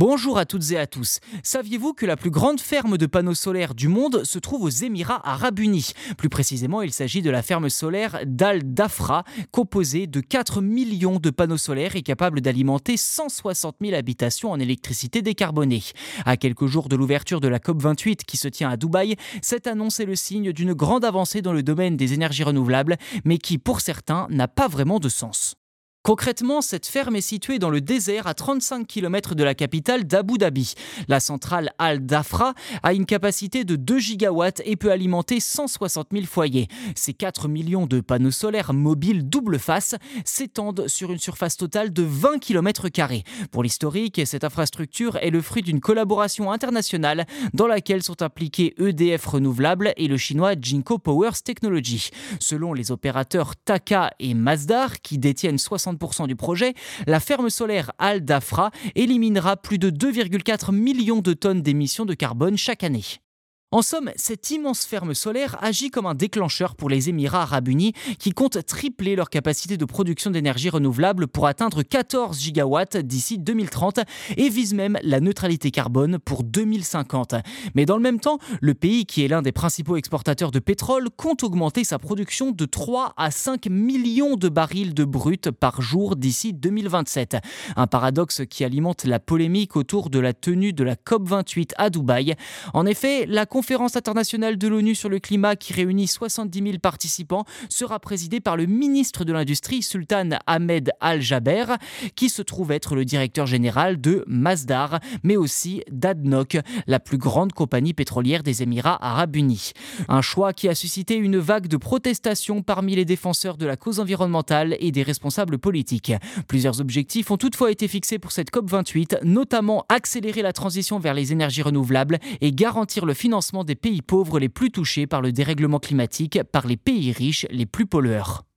Bonjour à toutes et à tous. Saviez-vous que la plus grande ferme de panneaux solaires du monde se trouve aux Émirats arabes unis? Plus précisément, il s'agit de la ferme solaire d'Al Dafra, composée de 4 millions de panneaux solaires et capable d'alimenter 160 000 habitations en électricité décarbonée. À quelques jours de l'ouverture de la COP28 qui se tient à Dubaï, cette annonce est le signe d'une grande avancée dans le domaine des énergies renouvelables, mais qui pour certains n'a pas vraiment de sens. Concrètement, cette ferme est située dans le désert à 35 km de la capitale d'Abu Dhabi. La centrale Al Dafra a une capacité de 2 gigawatts et peut alimenter 160 000 foyers. Ces 4 millions de panneaux solaires mobiles double face s'étendent sur une surface totale de 20 km. Pour l'historique, cette infrastructure est le fruit d'une collaboration internationale dans laquelle sont impliqués EDF Renouvelable et le chinois Jinko Powers Technology. Selon les opérateurs Taka et Mazdar, qui détiennent 60 du projet, la ferme solaire Al Dafra éliminera plus de 2,4 millions de tonnes d'émissions de carbone chaque année. En somme, cette immense ferme solaire agit comme un déclencheur pour les Émirats arabes unis qui comptent tripler leur capacité de production d'énergie renouvelable pour atteindre 14 gigawatts d'ici 2030 et vise même la neutralité carbone pour 2050. Mais dans le même temps, le pays qui est l'un des principaux exportateurs de pétrole compte augmenter sa production de 3 à 5 millions de barils de brut par jour d'ici 2027. Un paradoxe qui alimente la polémique autour de la tenue de la COP28 à Dubaï. Conférence internationale de l'ONU sur le climat qui réunit 70 000 participants sera présidée par le ministre de l'Industrie, Sultan Ahmed Al-Jaber, qui se trouve être le directeur général de Masdar, mais aussi d'Adnoc, la plus grande compagnie pétrolière des Émirats arabes unis. Un choix qui a suscité une vague de protestations parmi les défenseurs de la cause environnementale et des responsables politiques. Plusieurs objectifs ont toutefois été fixés pour cette COP28, notamment accélérer la transition vers les énergies renouvelables et garantir le financement des pays pauvres les plus touchés par le dérèglement climatique par les pays riches les plus pollueurs.